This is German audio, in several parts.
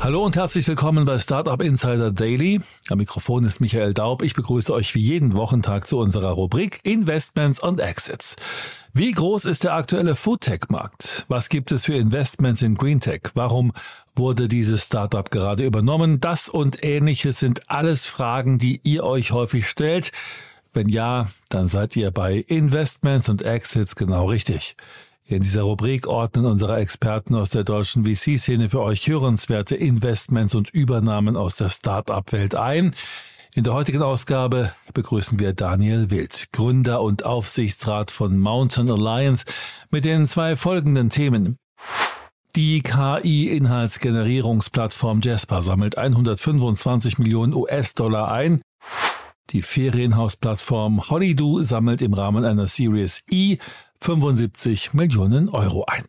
Hallo und herzlich willkommen bei Startup Insider Daily. Am Mikrofon ist Michael Daub. Ich begrüße euch wie jeden Wochentag zu unserer Rubrik Investments und Exits. Wie groß ist der aktuelle Foodtech-Markt? Was gibt es für Investments in Greentech? Warum wurde dieses Startup gerade übernommen? Das und ähnliches sind alles Fragen, die ihr euch häufig stellt. Wenn ja, dann seid ihr bei Investments und Exits genau richtig. In dieser Rubrik ordnen unsere Experten aus der deutschen VC-Szene für euch hörenswerte Investments und Übernahmen aus der Start-up-Welt ein. In der heutigen Ausgabe begrüßen wir Daniel Wild, Gründer und Aufsichtsrat von Mountain Alliance, mit den zwei folgenden Themen. Die KI-Inhaltsgenerierungsplattform Jasper sammelt 125 Millionen US-Dollar ein. Die Ferienhausplattform Hollydo sammelt im Rahmen einer Series E 75 Millionen Euro ein.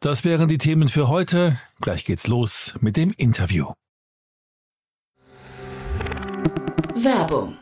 Das wären die Themen für heute. Gleich geht's los mit dem Interview. Werbung.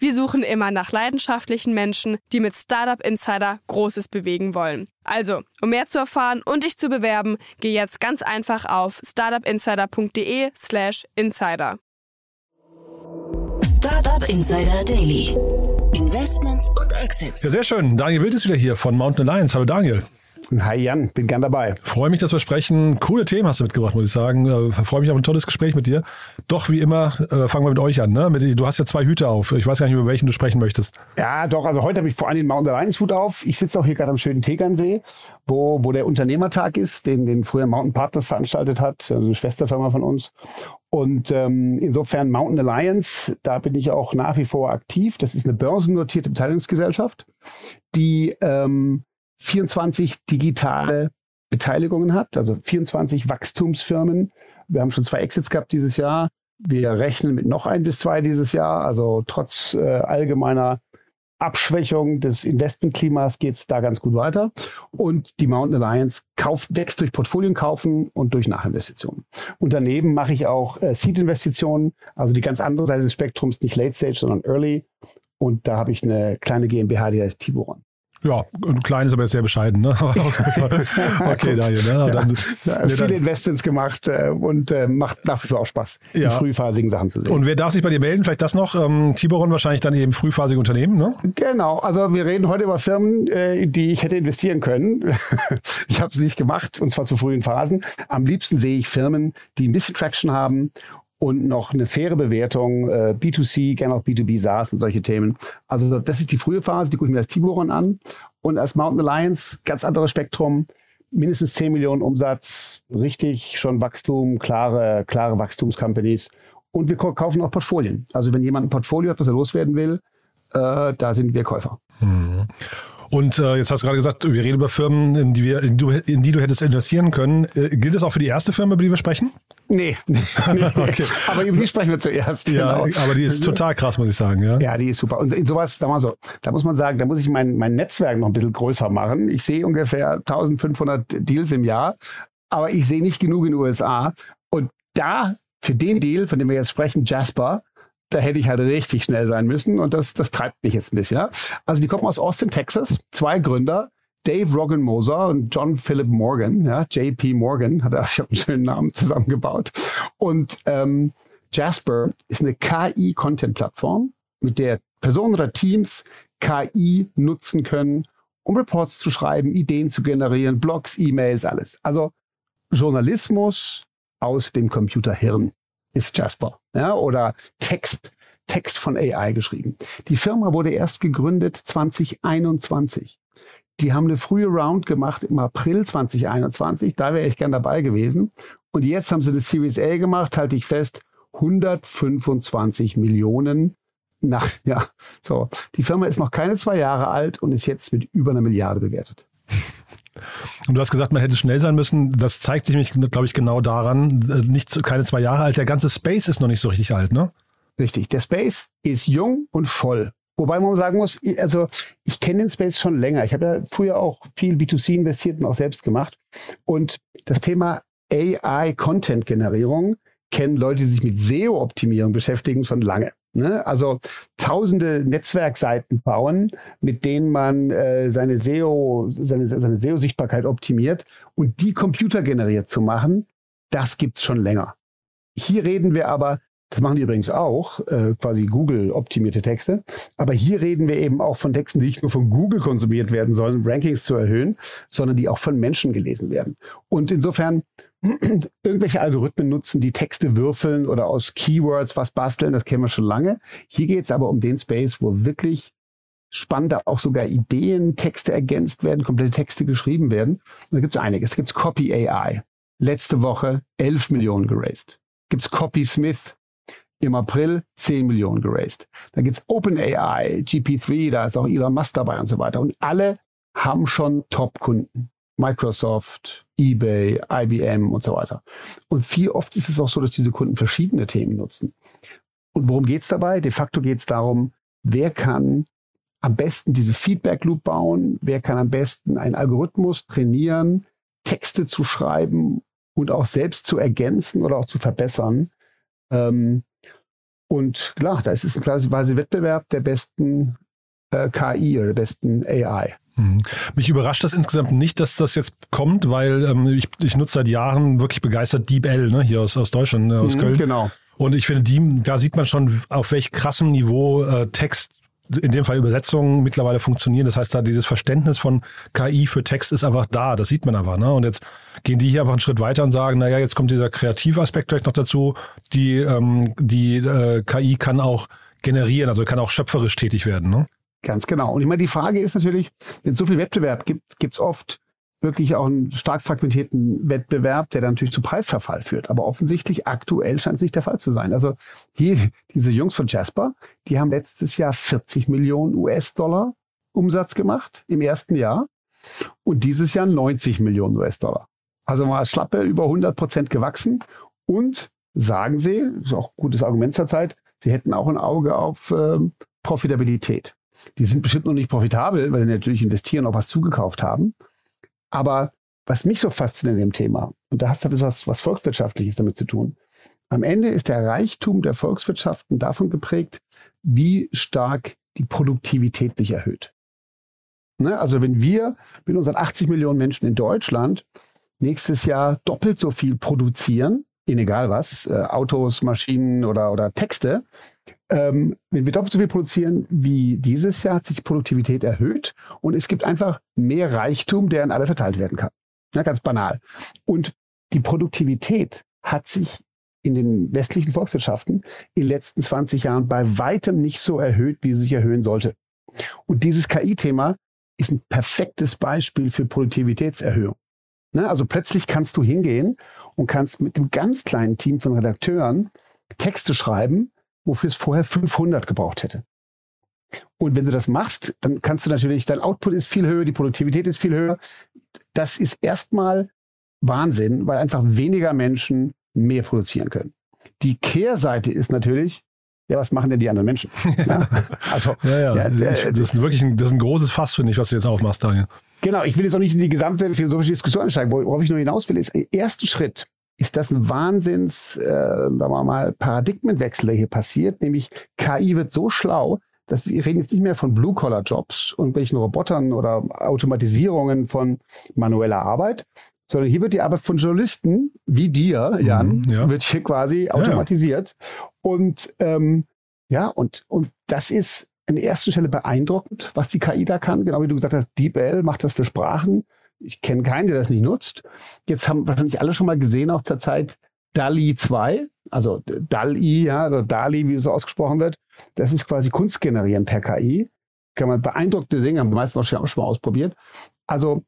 Wir suchen immer nach leidenschaftlichen Menschen, die mit Startup Insider Großes bewegen wollen. Also, um mehr zu erfahren und dich zu bewerben, geh jetzt ganz einfach auf startupinsider.de/slash insider. Startup Insider Daily. Investments und Exits. Ja, sehr schön. Daniel Wild ist wieder hier von Mountain Alliance. Hallo Daniel. Hi Jan, bin gern dabei. Freue mich, dass wir sprechen. Coole Themen hast du mitgebracht, muss ich sagen. Äh, freue mich auf ein tolles Gespräch mit dir. Doch, wie immer, äh, fangen wir mit euch an. Ne? Du hast ja zwei Hüte auf. Ich weiß gar nicht, über welchen du sprechen möchtest. Ja, doch. Also heute habe ich vor allem den Mountain Alliance Hut auf. Ich sitze auch hier gerade am schönen Tegernsee, wo, wo der Unternehmertag ist, den, den früher Mountain Partners veranstaltet hat, eine Schwesterfirma von uns. Und ähm, insofern Mountain Alliance, da bin ich auch nach wie vor aktiv. Das ist eine börsennotierte Beteiligungsgesellschaft, die ähm, 24 digitale Beteiligungen hat, also 24 Wachstumsfirmen. Wir haben schon zwei Exits gehabt dieses Jahr. Wir rechnen mit noch ein bis zwei dieses Jahr. Also trotz äh, allgemeiner Abschwächung des Investmentklimas geht es da ganz gut weiter. Und die Mountain Alliance kauft, wächst durch Portfolien kaufen und durch Nachinvestitionen. Und daneben mache ich auch äh, Seed-Investitionen, also die ganz andere Seite des Spektrums, nicht Late Stage, sondern Early. Und da habe ich eine kleine GmbH, die heißt Tiburon. Ja, klein ist aber sehr bescheiden. Ne? okay, Daniel. Ne? Dann, ja, viele dann, Investments gemacht äh, und äh, macht nach wie vor auch Spaß, ja. in frühphasigen Sachen zu sehen. Und wer darf sich bei dir melden? Vielleicht das noch? Ähm, Tiboron wahrscheinlich dann eben frühphasige Unternehmen, ne? Genau. Also wir reden heute über Firmen, äh, die ich hätte investieren können. ich habe es nicht gemacht, und zwar zu frühen Phasen. Am liebsten sehe ich Firmen, die ein bisschen Traction haben und noch eine faire Bewertung, äh, B2C, gerne auch B2B SaaS und solche Themen. Also das ist die frühe Phase, die gucke ich mir als Tiburon an. Und als Mountain Alliance, ganz anderes Spektrum, mindestens 10 Millionen Umsatz, richtig schon Wachstum, klare, klare Wachstumscompanies. Und wir kaufen auch Portfolien. Also wenn jemand ein Portfolio hat, was er loswerden will, äh, da sind wir Käufer. Mhm. Und äh, jetzt hast du gerade gesagt, wir reden über Firmen, in die, wir, in, du, in die du hättest investieren können. Äh, gilt das auch für die erste Firma, über die wir sprechen? Nee, nee, okay. aber über die sprechen wir zuerst. Ja, genau. aber die ist total krass, muss ich sagen. Ja, ja die ist super. Und in sowas, da mal so, da muss man sagen, da muss ich mein, mein Netzwerk noch ein bisschen größer machen. Ich sehe ungefähr 1500 Deals im Jahr, aber ich sehe nicht genug in den USA. Und da, für den Deal, von dem wir jetzt sprechen, Jasper, da hätte ich halt richtig schnell sein müssen und das, das treibt mich jetzt ein bisschen. Ja? Also die kommen aus Austin, Texas, zwei Gründer, Dave Roggan Moser und John Philip Morgan, ja, JP Morgan, hat er, ich habe einen schönen Namen zusammengebaut. Und ähm, Jasper ist eine KI-Content-Plattform, mit der Personen oder Teams KI nutzen können, um Reports zu schreiben, Ideen zu generieren, Blogs, E-Mails, alles. Also Journalismus aus dem Computerhirn ist Jasper. Ja, oder Text, Text von AI geschrieben. Die Firma wurde erst gegründet 2021. Die haben eine frühe Round gemacht im April 2021. Da wäre ich gern dabei gewesen. Und jetzt haben sie eine Series A gemacht, halte ich fest, 125 Millionen nach, ja, so. Die Firma ist noch keine zwei Jahre alt und ist jetzt mit über einer Milliarde bewertet. Und du hast gesagt, man hätte schnell sein müssen. Das zeigt sich glaube ich, genau daran. Äh, nicht keine zwei Jahre alt. Der ganze Space ist noch nicht so richtig alt, ne? Richtig. Der Space ist jung und voll. Wobei man sagen muss, also ich kenne den Space schon länger. Ich habe ja früher auch viel B2C investiert und auch selbst gemacht. Und das Thema AI-Content-Generierung kennen Leute, die sich mit SEO-Optimierung beschäftigen, schon lange. Ne? Also tausende Netzwerkseiten bauen, mit denen man äh, seine SEO, seine, seine SEO-Sichtbarkeit optimiert und die computergeneriert zu machen, das gibt's schon länger. Hier reden wir aber, das machen die übrigens auch, äh, quasi Google-optimierte Texte, aber hier reden wir eben auch von Texten, die nicht nur von Google konsumiert werden sollen, Rankings zu erhöhen, sondern die auch von Menschen gelesen werden. Und insofern irgendwelche Algorithmen nutzen, die Texte würfeln oder aus Keywords was basteln, das kennen wir schon lange. Hier geht es aber um den Space, wo wirklich spannende auch sogar Ideen, Texte ergänzt werden, komplette Texte geschrieben werden. Und da gibt es einiges. Da gibt es Copy AI. Letzte Woche 11 Millionen geraced. Gibt es Copy Smith. Im April 10 Millionen geraced. Da gibt es OpenAI, GP3, da ist auch Elon Musk dabei und so weiter. Und alle haben schon Top-Kunden. Microsoft, eBay, IBM und so weiter. Und viel oft ist es auch so, dass diese Kunden verschiedene Themen nutzen. Und worum geht es dabei? De facto geht es darum, wer kann am besten diese Feedback Loop bauen, wer kann am besten einen Algorithmus trainieren, Texte zu schreiben und auch selbst zu ergänzen oder auch zu verbessern. Ähm, und klar, da ist es ein quasi Wettbewerb der besten äh, KI oder der besten AI. Mhm. Mich überrascht das insgesamt nicht, dass das jetzt kommt, weil ähm, ich, ich nutze seit Jahren wirklich begeistert DeepL, ne, hier aus, aus Deutschland, äh, aus mhm, Köln. Genau. Und ich finde, die, da sieht man schon, auf welch krassem Niveau äh, Text, in dem Fall Übersetzungen mittlerweile funktionieren. Das heißt, da dieses Verständnis von KI für Text ist einfach da. Das sieht man einfach. Ne? Und jetzt gehen die hier einfach einen Schritt weiter und sagen, naja, jetzt kommt dieser kreative Aspekt vielleicht noch dazu. Die, ähm, die äh, KI kann auch generieren, also kann auch schöpferisch tätig werden. Ne? Ganz genau. Und ich meine, die Frage ist natürlich, wenn es so viel Wettbewerb gibt, gibt es oft wirklich auch einen stark fragmentierten Wettbewerb, der dann natürlich zu Preisverfall führt. Aber offensichtlich aktuell scheint es nicht der Fall zu sein. Also hier, diese Jungs von Jasper, die haben letztes Jahr 40 Millionen US-Dollar Umsatz gemacht im ersten Jahr und dieses Jahr 90 Millionen US-Dollar. Also mal schlappe über 100 Prozent gewachsen und sagen sie, ist auch ein gutes Argument zur Zeit, sie hätten auch ein Auge auf äh, Profitabilität. Die sind bestimmt noch nicht profitabel, weil sie natürlich investieren, auch was zugekauft haben. Aber was mich so fasziniert in dem Thema, und das hat etwas was Volkswirtschaftliches damit zu tun, am Ende ist der Reichtum der Volkswirtschaften davon geprägt, wie stark die Produktivität sich erhöht. Ne? Also wenn wir mit unseren 80 Millionen Menschen in Deutschland nächstes Jahr doppelt so viel produzieren, in egal was, äh, Autos, Maschinen oder, oder Texte, ähm, wenn wir doppelt so viel produzieren wie dieses Jahr, hat sich die Produktivität erhöht und es gibt einfach mehr Reichtum, der an alle verteilt werden kann. Ja, ganz banal. Und die Produktivität hat sich in den westlichen Volkswirtschaften in den letzten 20 Jahren bei weitem nicht so erhöht, wie sie sich erhöhen sollte. Und dieses KI-Thema ist ein perfektes Beispiel für Produktivitätserhöhung. Ne? Also plötzlich kannst du hingehen und kannst mit einem ganz kleinen Team von Redakteuren Texte schreiben, wofür es vorher 500 gebraucht hätte. Und wenn du das machst, dann kannst du natürlich, dein Output ist viel höher, die Produktivität ist viel höher. Das ist erstmal Wahnsinn, weil einfach weniger Menschen mehr produzieren können. Die Kehrseite ist natürlich, ja, was machen denn die anderen Menschen? Ja, also, ja, ja. ja das ist wirklich ein, das ist ein großes Fass, finde ich, was du jetzt aufmachst, Daniel. Genau, ich will jetzt auch nicht in die gesamte philosophische Diskussion einsteigen. Worauf ich nur hinaus will, ist, ersten Schritt ist das ein Wahnsinns, äh, sagen wir mal, Paradigmenwechsel, der hier passiert. Nämlich KI wird so schlau, dass wir reden jetzt nicht mehr von Blue-Collar-Jobs, irgendwelchen Robotern oder Automatisierungen von manueller Arbeit, sondern hier wird die Arbeit von Journalisten wie dir, mhm, Jan, mhm, ja. wird hier quasi automatisiert. Ja. Und ähm, ja, und, und das ist an der ersten Stelle beeindruckend, was die KI da kann. Genau wie du gesagt hast, DeepL macht das für Sprachen ich kenne keinen, der das nicht nutzt. Jetzt haben wahrscheinlich alle schon mal gesehen, auch zur Zeit DALI 2, also DALI, ja, oder DALI, wie es ausgesprochen wird. Das ist quasi Kunst generieren per KI. Kann man beeindruckte Dinge, haben die meisten wahrscheinlich auch schon mal ausprobiert. Also,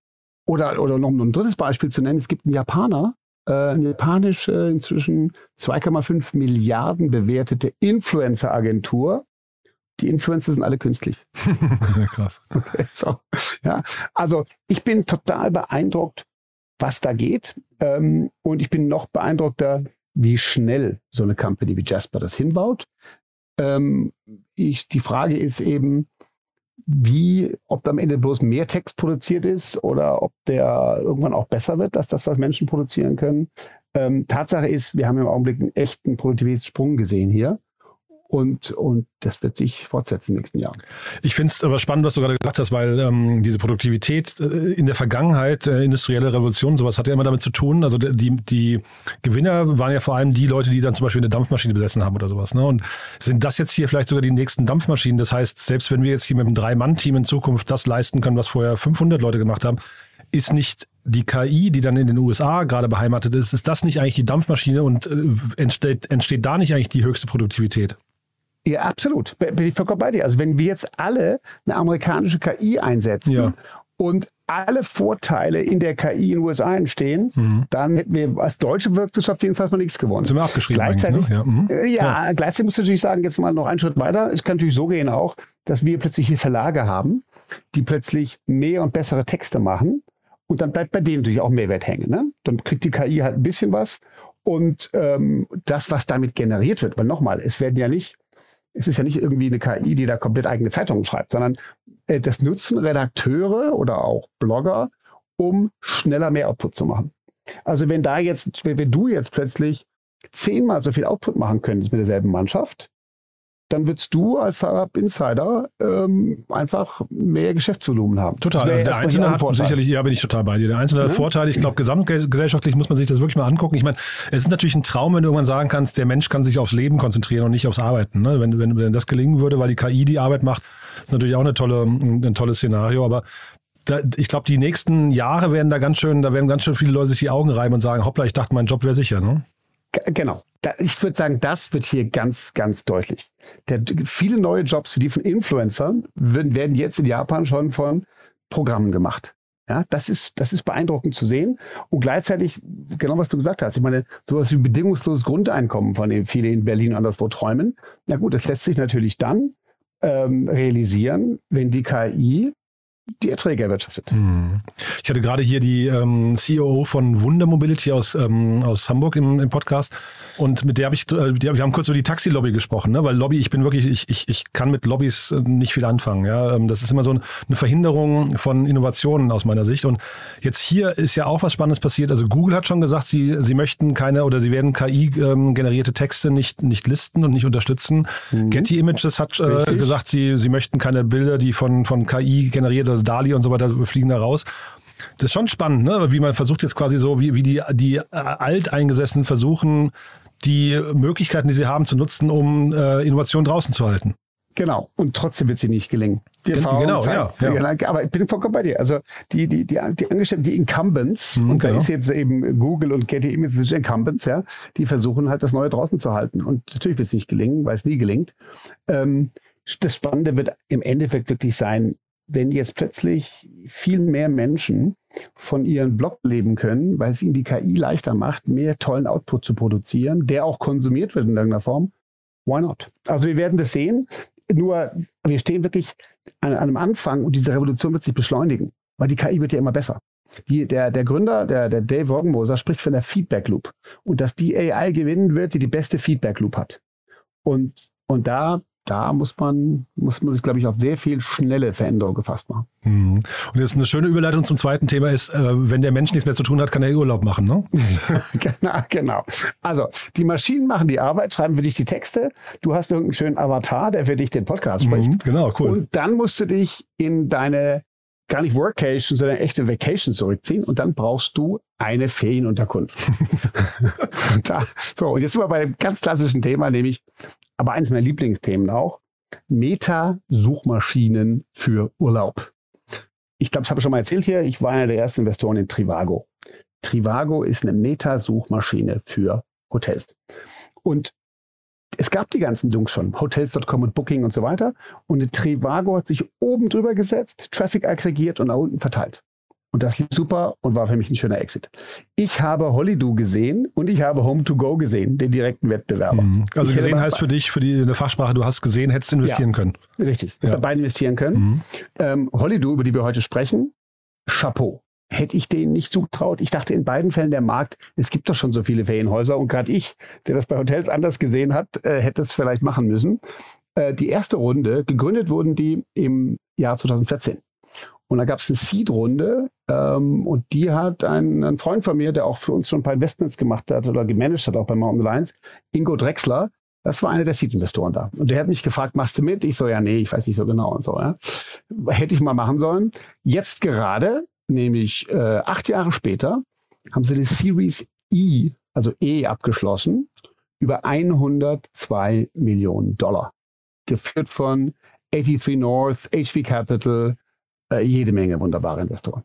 oder, oder noch ein drittes Beispiel zu nennen, es gibt einen Japaner, äh, eine japanische, inzwischen 2,5 Milliarden bewertete Influencer-Agentur. Die Influencer sind alle künstlich. Krass. Okay, so. ja, also ich bin total beeindruckt, was da geht. Ähm, und ich bin noch beeindruckter, wie schnell so eine Company wie Jasper das hinbaut. Ähm, ich, die Frage ist eben, wie, ob da am Ende bloß mehr Text produziert ist oder ob der irgendwann auch besser wird, als das, was Menschen produzieren können. Ähm, Tatsache ist, wir haben im Augenblick einen echten Produktivitätssprung gesehen hier. Und, und das wird sich fortsetzen in den nächsten Jahren. Ich finde es aber spannend, was du gerade gesagt hast, weil ähm, diese Produktivität äh, in der Vergangenheit, äh, industrielle Revolution, sowas hat ja immer damit zu tun. Also die, die Gewinner waren ja vor allem die Leute, die dann zum Beispiel eine Dampfmaschine besessen haben oder sowas. Ne? Und sind das jetzt hier vielleicht sogar die nächsten Dampfmaschinen? Das heißt, selbst wenn wir jetzt hier mit einem Drei-Mann-Team in Zukunft das leisten können, was vorher 500 Leute gemacht haben, ist nicht die KI, die dann in den USA gerade beheimatet ist, ist das nicht eigentlich die Dampfmaschine und äh, entsteht, entsteht da nicht eigentlich die höchste Produktivität? Ja, absolut. Bin ich vollkommen bei dir. Also wenn wir jetzt alle eine amerikanische KI einsetzen Ja. und alle Vorteile in der KI in den USA entstehen, dann hätten wir als deutsche Wirtschaft jedenfalls mal nichts gewonnen. Sind wir abgeschrieben Gleichzeitig, ne? Ja, mhm. äh, ja, gleichzeitig muss ich natürlich sagen, jetzt mal noch einen Schritt weiter. Es kann natürlich so gehen auch, dass wir plötzlich hier Verlage haben, die plötzlich mehr und bessere Texte machen. Und dann bleibt bei denen natürlich auch Mehrwert hängen. Ne? Dann kriegt die KI halt ein bisschen was. Und ähm, das, was damit generiert wird, weil nochmal, es werden ja nicht, es ist ja nicht irgendwie eine KI, die da komplett eigene Zeitungen schreibt, sondern äh, das nutzen Redakteure oder auch Blogger, um schneller mehr Output zu machen. Also wenn da jetzt, wenn, wenn du jetzt plötzlich zehnmal so viel Output machen könntest mit derselben Mannschaft, dann würdest du als Startup Insider ähm, einfach mehr Geschäftsvolumen haben. Total. Also der Einzelne ein hat Vorteil. sicherlich, ja, bin ich total bei dir. Der Einzelne hat Ja. Vorteile. Ich glaube, gesamtgesellschaftlich muss man sich das wirklich mal angucken. Ich meine, es ist natürlich ein Traum, wenn du irgendwann sagen kannst, der Mensch kann sich aufs Leben konzentrieren und nicht aufs Arbeiten. Ne? Wenn, wenn, wenn das gelingen würde, weil die KI die Arbeit macht, ist natürlich auch eine tolle, ein tolles Szenario. Aber da, ich glaube, die nächsten Jahre werden da ganz schön, da werden ganz schön viele Leute sich die Augen reiben und sagen, hoppla, ich dachte, mein Job wäre sicher. Ne? Genau. Ich würde sagen, das wird hier ganz, ganz deutlich. Der, viele neue Jobs, die von Influencern, werden, werden jetzt in Japan schon von Programmen gemacht. Ja, das ist, das ist beeindruckend zu sehen. Und gleichzeitig, genau was du gesagt hast, ich meine, sowas wie bedingungsloses Grundeinkommen, von dem viele in Berlin und anderswo träumen. Na gut, das lässt sich natürlich dann ähm, realisieren, wenn die KI die Erträge erwirtschaftet. Hm. Ich hatte gerade hier die ähm, CEO von Wunder Mobility aus, ähm, aus Hamburg im, im Podcast und mit der habe ich, äh, wir haben kurz über die Taxi-Lobby gesprochen, ne? weil Lobby, ich bin wirklich, ich, ich, ich kann mit Lobbys äh, nicht viel anfangen. Ja? Ähm, Das ist immer so ein- eine Verhinderung von Innovationen aus meiner Sicht. Und jetzt hier ist ja auch was Spannendes passiert. Also Google hat schon gesagt, sie, sie möchten keine oder sie werden KI-generierte Texte nicht, nicht listen und nicht unterstützen. Getty Images hat äh, gesagt, sie, sie möchten keine Bilder, die von, von KI generiert, also DALI und so weiter, fliegen da raus. Das ist schon spannend, ne? wie man versucht jetzt quasi so, wie, wie die, die äh, Alteingesessenen versuchen, die Möglichkeiten, die sie haben, zu nutzen, um äh, Innovation draußen zu halten. Genau. Und trotzdem wird sie nicht gelingen. Die Gen- Erfahrung genau, zeigt- ja, ja. Aber ich bin vollkommen bei dir. Also die, die, die, die Angestellten, die Incumbents, Mhm, und da genau. ist jetzt eben Google und Getty Images Incumbents, ja, die versuchen halt das Neue draußen zu halten. Und natürlich wird es nicht gelingen, weil es nie gelingt. Ähm, das Spannende wird im Endeffekt wirklich sein, wenn jetzt plötzlich viel mehr Menschen von ihren Blog leben können, weil es ihnen die KI leichter macht, mehr tollen Output zu produzieren, der auch konsumiert wird in irgendeiner Form. Why not? Also wir werden das sehen. Nur wir stehen wirklich an, an einem Anfang und diese Revolution wird sich beschleunigen, weil die KI wird ja immer besser. Die, der, der Gründer, der, der Dave Roggenmoser, spricht von der Feedback Loop und dass die AI gewinnen wird, die die beste Feedback Loop hat. Und, und da, da muss man, muss man sich, glaube ich, auf sehr viel schnelle Veränderungen gefasst machen. Mhm. Und jetzt eine schöne Überleitung zum zweiten Thema ist, äh, wenn der Mensch nichts mehr zu tun hat, kann er Urlaub machen, ne? genau, genau. Also, die Maschinen machen die Arbeit, schreiben für dich die Texte. Du hast irgendeinen schönen Avatar, der für dich den Podcast spricht. Mhm, genau, cool. Und dann musst du dich in deine, gar nicht Workation, sondern echte Vacation zurückziehen. Und dann brauchst du eine Ferienunterkunft. und da, so, und jetzt sind wir bei einem ganz klassischen Thema, nämlich, aber eines meiner Lieblingsthemen auch, Meta-Suchmaschinen für Urlaub. Ich glaube, das habe ich schon mal erzählt hier. Ich war einer der ersten Investoren in Trivago. Trivago ist eine Meta-Suchmaschine für Hotels. Und es gab die ganzen Dunks schon, Hotels.com und Booking und so weiter. Und Trivago hat sich oben drüber gesetzt, Traffic aggregiert und nach unten verteilt. Und das lief super und war für mich ein schöner Exit. Ich habe Hollydo gesehen und ich habe Home2Go gesehen, den direkten Wettbewerber. Mhm. Also ich gesehen heißt für dich, für die eine Fachsprache, du hast gesehen, hättest investieren ja, können. Richtig, ja. dabei investieren können. Mhm. Ähm, Hollydo, über die wir heute sprechen, Chapeau. Hätte ich denen nicht zugetraut. Ich dachte in beiden Fällen der Markt, es gibt doch schon so viele Ferienhäuser und gerade ich, der das bei Hotels anders gesehen hat, äh, hätte es vielleicht machen müssen. Äh, die erste Runde, gegründet wurden die im Jahr 2014. Und da gab es eine Seed-Runde ähm, und die hat ein, ein, Freund von mir, der auch für uns schon ein paar Investments gemacht hat oder gemanagt hat, auch bei Mountain Alliance, Ingo Drexler, das war einer der Seed-Investoren da. Und der hat mich gefragt, machst du mit? Ich so, ja, nee, ich weiß nicht so genau und so. Ja. Hätte ich mal machen sollen. Jetzt gerade, nämlich äh, acht Jahre später, haben sie eine Series E, also E abgeschlossen, über 102 Millionen Dollar. Geführt von 83 North, HV Capital, äh, jede Menge wunderbare Investoren.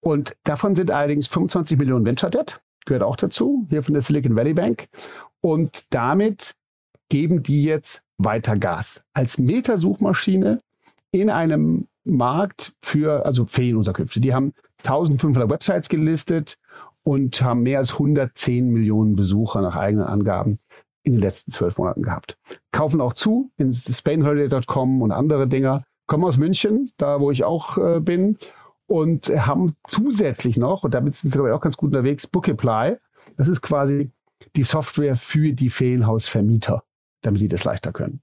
Und davon sind allerdings 25 Millionen Venture Debt, gehört auch dazu, hier von der Silicon Valley Bank. Und damit geben die jetzt weiter Gas. Als Metasuchmaschine in einem Markt für, also Ferienunterkünfte. Die haben 1500 Websites gelistet und haben mehr als 110 Millionen Besucher nach eigenen Angaben in den letzten zwölf Monaten gehabt. Kaufen auch zu in SpainHoliday.com und andere Dinger komme aus München, da wo ich auch äh, bin, und haben zusätzlich noch, und damit sind sie glaube ich auch ganz gut unterwegs, Bookapply. Das ist quasi die Software für die Ferienhausvermieter, damit die das leichter können.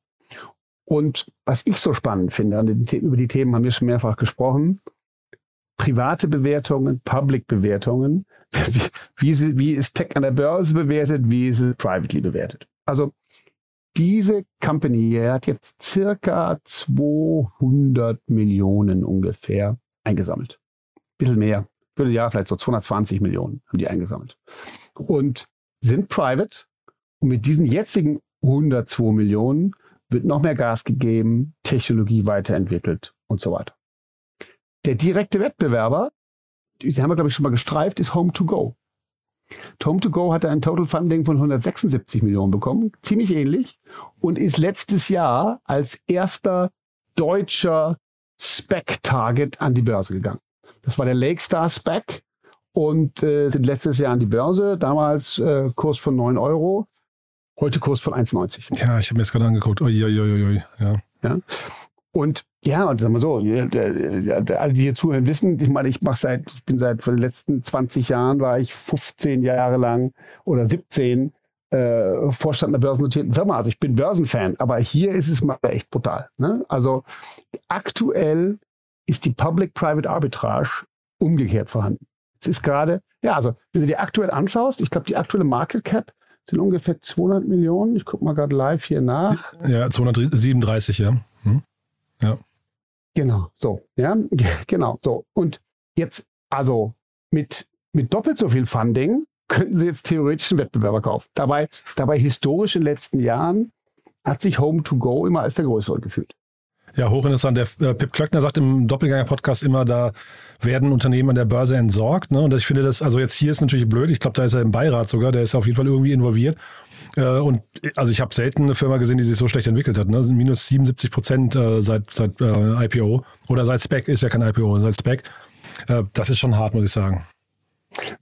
Und was ich so spannend finde, über die Themen haben wir schon mehrfach gesprochen, private Bewertungen, Public-Bewertungen, wie, wie, wie ist Tech an der Börse bewertet, wie ist es privately bewertet. Also diese Company hat jetzt circa 200 Millionen ungefähr eingesammelt. bisschen mehr. Würde ja vielleicht so 220 Millionen haben die eingesammelt. Und sind private. Und mit diesen jetzigen 102 Millionen wird noch mehr Gas gegeben, Technologie weiterentwickelt und so weiter. Der direkte Wettbewerber, den haben wir glaube ich schon mal gestreift, ist Home2Go. Home2Go hatte ein Total Funding von 176 Millionen bekommen, ziemlich ähnlich, und ist letztes Jahr als erster deutscher Spec-Target an die Börse gegangen. Das war der Lakestar Spec und äh, sind letztes Jahr an die Börse, damals äh, Kurs von 9 Euro, heute Kurs von 1,90. Ja, ich habe mir das gerade angeguckt. Ui, ui, ui, ui. Ja. ja. Und ja, und sagen wir so, alle, die hier zuhören, wissen, ich meine, ich mache seit, ich bin seit den letzten 20 Jahren, war ich 15 Jahre lang oder 17 äh, Vorstand einer börsennotierten Firma. Also ich bin Börsenfan, aber hier ist es mal echt brutal. Ne? Also aktuell ist die Public-Private Arbitrage umgekehrt vorhanden. Es ist gerade, ja, also wenn du dir aktuell anschaust, ich glaube, die aktuelle Market Cap sind ungefähr 200 Millionen. Ich gucke mal gerade live hier nach. Ja, 237, ja. Ja. Genau, so, ja, genau, so. Und jetzt, also mit, mit doppelt so viel Funding könnten sie jetzt theoretisch einen Wettbewerber kaufen. Dabei, dabei historisch in den letzten Jahren hat sich Home to Go immer als der größere gefühlt. Ja, hochinteressant. Der äh, Pip Klöckner sagt im Doppelgänger-Podcast immer, da werden Unternehmen an der Börse entsorgt. Ne? Und ich finde das, also jetzt hier ist natürlich blöd. Ich glaube, da ist er im Beirat sogar. Der ist auf jeden Fall irgendwie involviert. Äh, und also ich habe selten eine Firma gesehen, die sich so schlecht entwickelt hat. Ne? Minus 77 Prozent äh, seit, seit äh, IPO. Oder seit Spec ist ja kein IPO, seit Spec. Äh, das ist schon hart, muss ich sagen.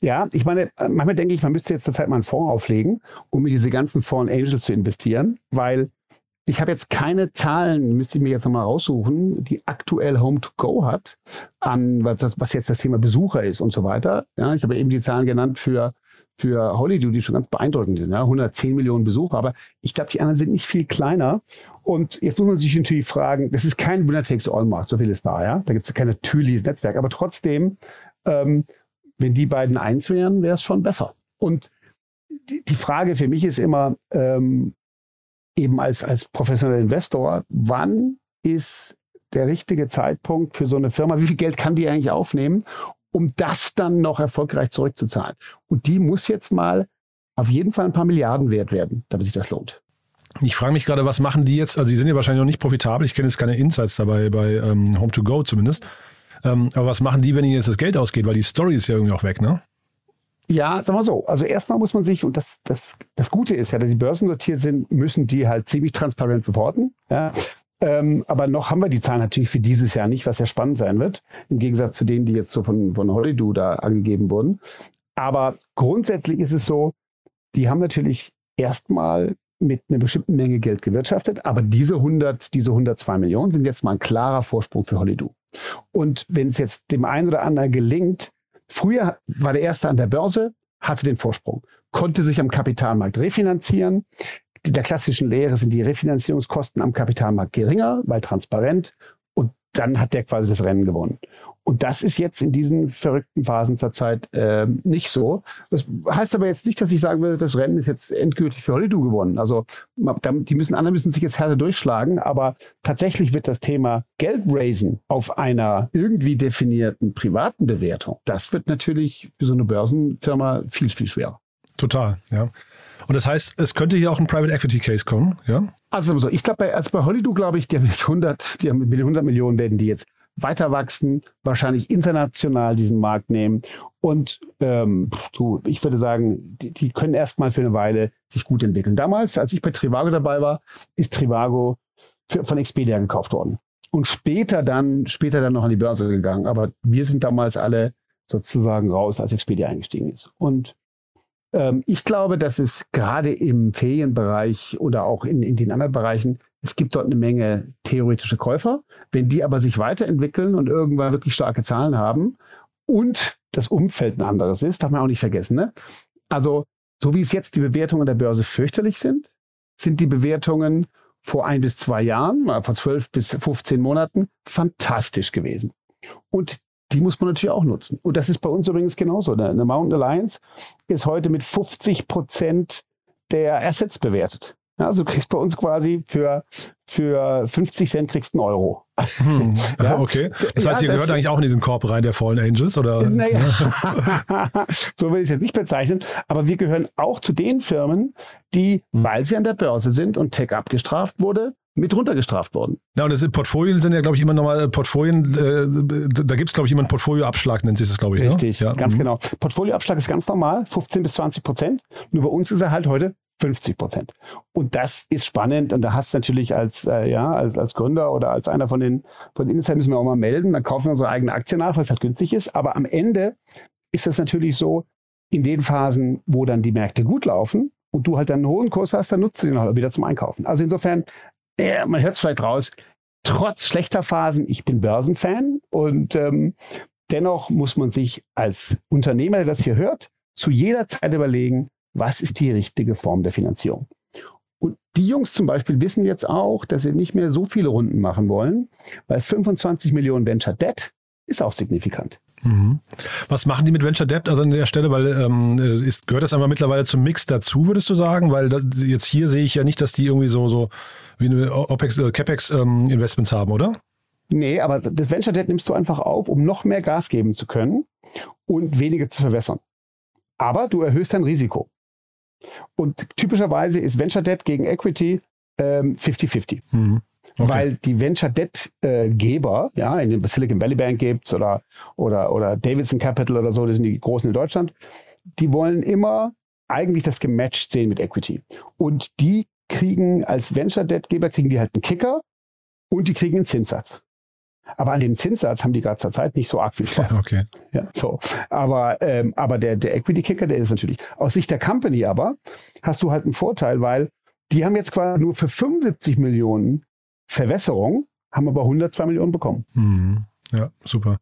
Ja, ich meine, manchmal denke ich, man müsste jetzt zur Zeit mal einen Fonds auflegen, um in diese ganzen Fallen Angels zu investieren, weil ich habe jetzt keine Zahlen, müsste ich mir jetzt nochmal raussuchen, die aktuell Home to Go hat, an was, das, was jetzt das Thema Besucher ist und so weiter. Ja, ich habe eben die Zahlen genannt für für Holiday, die schon ganz beeindruckend sind. Ja? 110 Millionen Besucher, aber ich glaube, die anderen sind nicht viel kleiner. Und jetzt muss man sich natürlich fragen, das ist kein Winner-Takes-All-Markt, so viel ist da, ja. Da gibt es kein natürliches Netzwerk, aber trotzdem, ähm, wenn die beiden eins wären, wäre es schon besser. Und die, die Frage für mich ist immer, ähm, eben als, als professioneller Investor, wann ist der richtige Zeitpunkt für so eine Firma? Wie viel Geld kann die eigentlich aufnehmen? um das dann noch erfolgreich zurückzuzahlen. Und die muss jetzt mal auf jeden Fall ein paar Milliarden wert werden, damit sich das lohnt. Ich frage mich gerade, was machen die jetzt? Also, die sind ja wahrscheinlich noch nicht profitabel. Ich kenne jetzt keine Insights dabei bei ähm, Home to Go zumindest. Ähm, aber was machen die, wenn ihnen jetzt das Geld ausgeht? Weil die Story ist ja irgendwie auch weg, ne? Ja, sagen wir so. Also erstmal muss man sich, und das, das, das Gute ist ja, dass die Börsen sortiert sind, müssen die halt ziemlich transparent reporten. Ja. Ähm, aber noch haben wir die Zahlen natürlich für dieses Jahr nicht, was ja spannend sein wird, im Gegensatz zu denen, die jetzt so von, von Hollywood da angegeben wurden. Aber grundsätzlich ist es so, die haben natürlich erstmal mit einer bestimmten Menge Geld gewirtschaftet, aber diese 100, diese 102 Millionen sind jetzt mal ein klarer Vorsprung für Hollywood. Und wenn es jetzt dem einen oder anderen gelingt, früher war der Erste an der Börse, hatte den Vorsprung, konnte sich am Kapitalmarkt refinanzieren. Der klassischen Lehre sind die Refinanzierungskosten am Kapitalmarkt geringer, weil transparent. Und dann hat der quasi das Rennen gewonnen. Und das ist jetzt in diesen verrückten Phasen zurzeit äh, nicht so. Das heißt aber jetzt nicht, dass ich sagen würde, das Rennen ist jetzt endgültig für Hollywood gewonnen. Also die müssen anderen müssen sich jetzt härter durchschlagen, aber tatsächlich wird das Thema Geldraisen auf einer irgendwie definierten privaten Bewertung, das wird natürlich für so eine Börsenfirma viel, viel schwerer. Total, ja. Und das heißt, es könnte hier auch ein Private Equity Case kommen, ja? Also so, ich glaube, bei, also bei Hollywood glaube ich, die haben jetzt 100, die haben mit 100 Millionen werden die jetzt weiter wachsen, wahrscheinlich international diesen Markt nehmen. Und ähm, du, ich würde sagen, die, die können erstmal für eine Weile sich gut entwickeln. Damals, als ich bei Trivago dabei war, ist Trivago für, von Expedia gekauft worden. Und später dann, später dann noch an die Börse gegangen. Aber wir sind damals alle sozusagen raus, als Expedia eingestiegen ist. Und ähm, ich glaube, dass es gerade im Ferienbereich oder auch in, in den anderen Bereichen es gibt dort eine Menge theoretische Käufer. Wenn die aber sich weiterentwickeln und irgendwann wirklich starke Zahlen haben und das Umfeld ein anderes ist, darf man auch nicht vergessen. Ne? Also, so wie es jetzt die Bewertungen der Börse fürchterlich sind, sind die Bewertungen vor ein bis zwei Jahren, vor zwölf bis 15 Monaten, fantastisch gewesen. Und die muss man natürlich auch nutzen. Und das ist bei uns übrigens genauso. Eine Mountain Alliance ist heute mit 50 Prozent der Assets bewertet. Ja, also du kriegst bei uns quasi für, für 50 Cent kriegst einen Euro. Hm, ja? Okay. Das heißt, ja, ihr gehört eigentlich auch in diesen Korb rein der Fallen Angels, oder? Naja, so will ich es jetzt nicht bezeichnen. Aber wir gehören auch zu den Firmen, die, hm. weil sie an der Börse sind und Tech abgestraft wurde, mit runtergestraft worden. Ja, und das Portfolien sind ja, glaube ich, immer nochmal Portfolien, äh, da gibt es, glaube ich, immer einen Portfolioabschlag, nennt sich das, glaube ich. Ne? Richtig, ne? ja. ganz mhm. genau. Portfolioabschlag ist ganz normal, 15 bis 20 Prozent. Nur bei uns ist er halt heute 50 Prozent. Und das ist spannend. Und da hast du natürlich als, äh, ja, als, als Gründer oder als einer von den, von den Insidern müssen wir auch mal melden. Dann kaufen wir unsere eigene Aktie nach, weil es halt günstig ist. Aber am Ende ist das natürlich so, in den Phasen, wo dann die Märkte gut laufen und du halt dann einen hohen Kurs hast, dann nutzt du den halt wieder zum Einkaufen. Also insofern, äh, man hört es vielleicht raus, trotz schlechter Phasen, ich bin Börsenfan und ähm, dennoch muss man sich als Unternehmer, der das hier hört, zu jeder Zeit überlegen, was ist die richtige Form der Finanzierung. Und die Jungs zum Beispiel wissen jetzt auch, dass sie nicht mehr so viele Runden machen wollen, weil 25 Millionen Venture Debt ist auch signifikant. Mhm. Was machen die mit Venture Debt? Also an der Stelle, weil ähm, ist, gehört das einfach mittlerweile zum Mix dazu, würdest du sagen? Weil das, jetzt hier sehe ich ja nicht, dass die irgendwie so, so wie eine OPEX, äh, CapEx ähm, Investments haben, oder? Nee, aber das Venture Debt nimmst du einfach auf, um noch mehr Gas geben zu können und weniger zu verwässern. Aber du erhöhst dein Risiko. Und typischerweise ist Venture Debt gegen Equity 50-50. Ähm, mhm. Okay. Weil die Venture Debt äh, Geber, ja, in den Silicon Valley Bank gibt's oder, oder, oder Davidson Capital oder so, das sind die großen in Deutschland, die wollen immer eigentlich das gematcht sehen mit Equity. Und die kriegen als Venture Debt Geber kriegen die halt einen Kicker und die kriegen einen Zinssatz. Aber an dem Zinssatz haben die gerade zur Zeit nicht so arg viel Spaß. Okay. Ja, so. Aber, ähm, aber der, der Equity-Kicker, der ist natürlich. Aus Sicht der Company aber hast du halt einen Vorteil, weil die haben jetzt quasi nur für 75 Millionen Verwässerung, haben aber 102 Millionen bekommen. Mhm. Ja, super.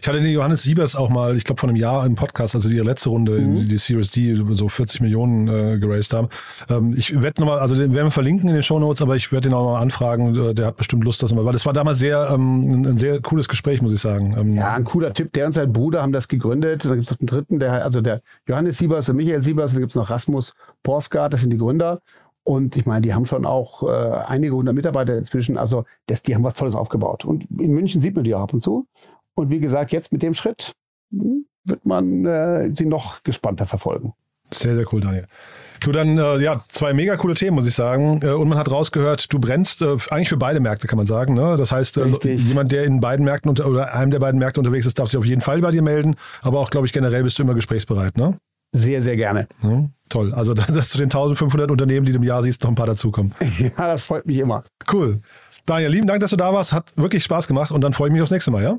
Ich hatte den Johannes Siebers auch mal, ich glaube vor einem Jahr im Podcast, also die letzte Runde, mhm. die Series D, so 40 Millionen äh, geraced haben. Ähm, ich werde nochmal, also den werden wir verlinken in den Show Notes, aber ich werde den auch mal anfragen. Äh, der hat bestimmt Lust, das mal, weil das war damals sehr ähm, ein sehr cooles Gespräch, muss ich sagen. Ähm, ja, ein cooler Tipp. Der und sein Bruder haben das gegründet. Da gibt es noch einen dritten, der, also der Johannes Siebers und Michael Siebers, dann gibt es noch Rasmus Porsgard, das sind die Gründer. Und ich meine, die haben schon auch äh, einige hundert Mitarbeiter inzwischen. Also das, die haben was Tolles aufgebaut. Und in München sieht man die auch ab und zu. Und wie gesagt, jetzt mit dem Schritt hm, wird man äh, sie noch gespannter verfolgen. Sehr, sehr cool, Daniel. Du dann, äh, ja, zwei mega coole Themen, muss ich sagen. Äh, und man hat rausgehört, du brennst äh, eigentlich für beide Märkte, kann man sagen. Ne? Das heißt, äh, jemand, der in beiden Märkten unter, oder einem der beiden Märkte unterwegs ist, darf sich auf jeden Fall bei dir melden. Aber auch, glaube ich, generell bist du immer gesprächsbereit, ne? Sehr, sehr gerne. Hm, toll. Also, dass zu den 1500 Unternehmen, die du im Jahr siehst, noch ein paar dazukommen. Ja, das freut mich immer. Cool. Daniel, lieben Dank, dass du da warst. Hat wirklich Spaß gemacht und dann freue ich mich aufs nächste Mal, ja?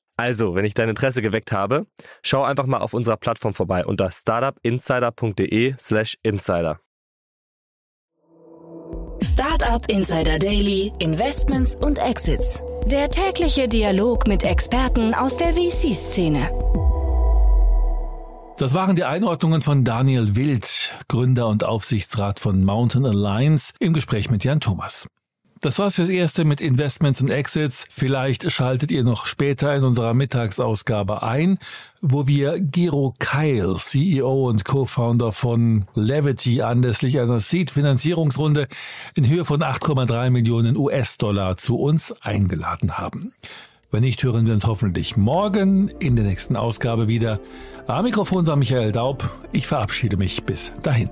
Also, wenn ich dein Interesse geweckt habe, schau einfach mal auf unserer Plattform vorbei unter startupinsider.de/slash insider. Startup Insider Daily, Investments und Exits. Der tägliche Dialog mit Experten aus der VC-Szene. Das waren die Einordnungen von Daniel Wild, Gründer und Aufsichtsrat von Mountain Alliance, im Gespräch mit Jan Thomas. Das war's fürs Erste mit Investments und Exits. Vielleicht schaltet ihr noch später in unserer Mittagsausgabe ein, wo wir Gero Keil, CEO und Co-Founder von Levity, anlässlich einer Seed-Finanzierungsrunde in Höhe von 8,3 Millionen US-Dollar zu uns eingeladen haben. Wenn nicht, hören wir uns hoffentlich morgen in der nächsten Ausgabe wieder. Am Mikrofon war Michael Daub. Ich verabschiede mich bis dahin.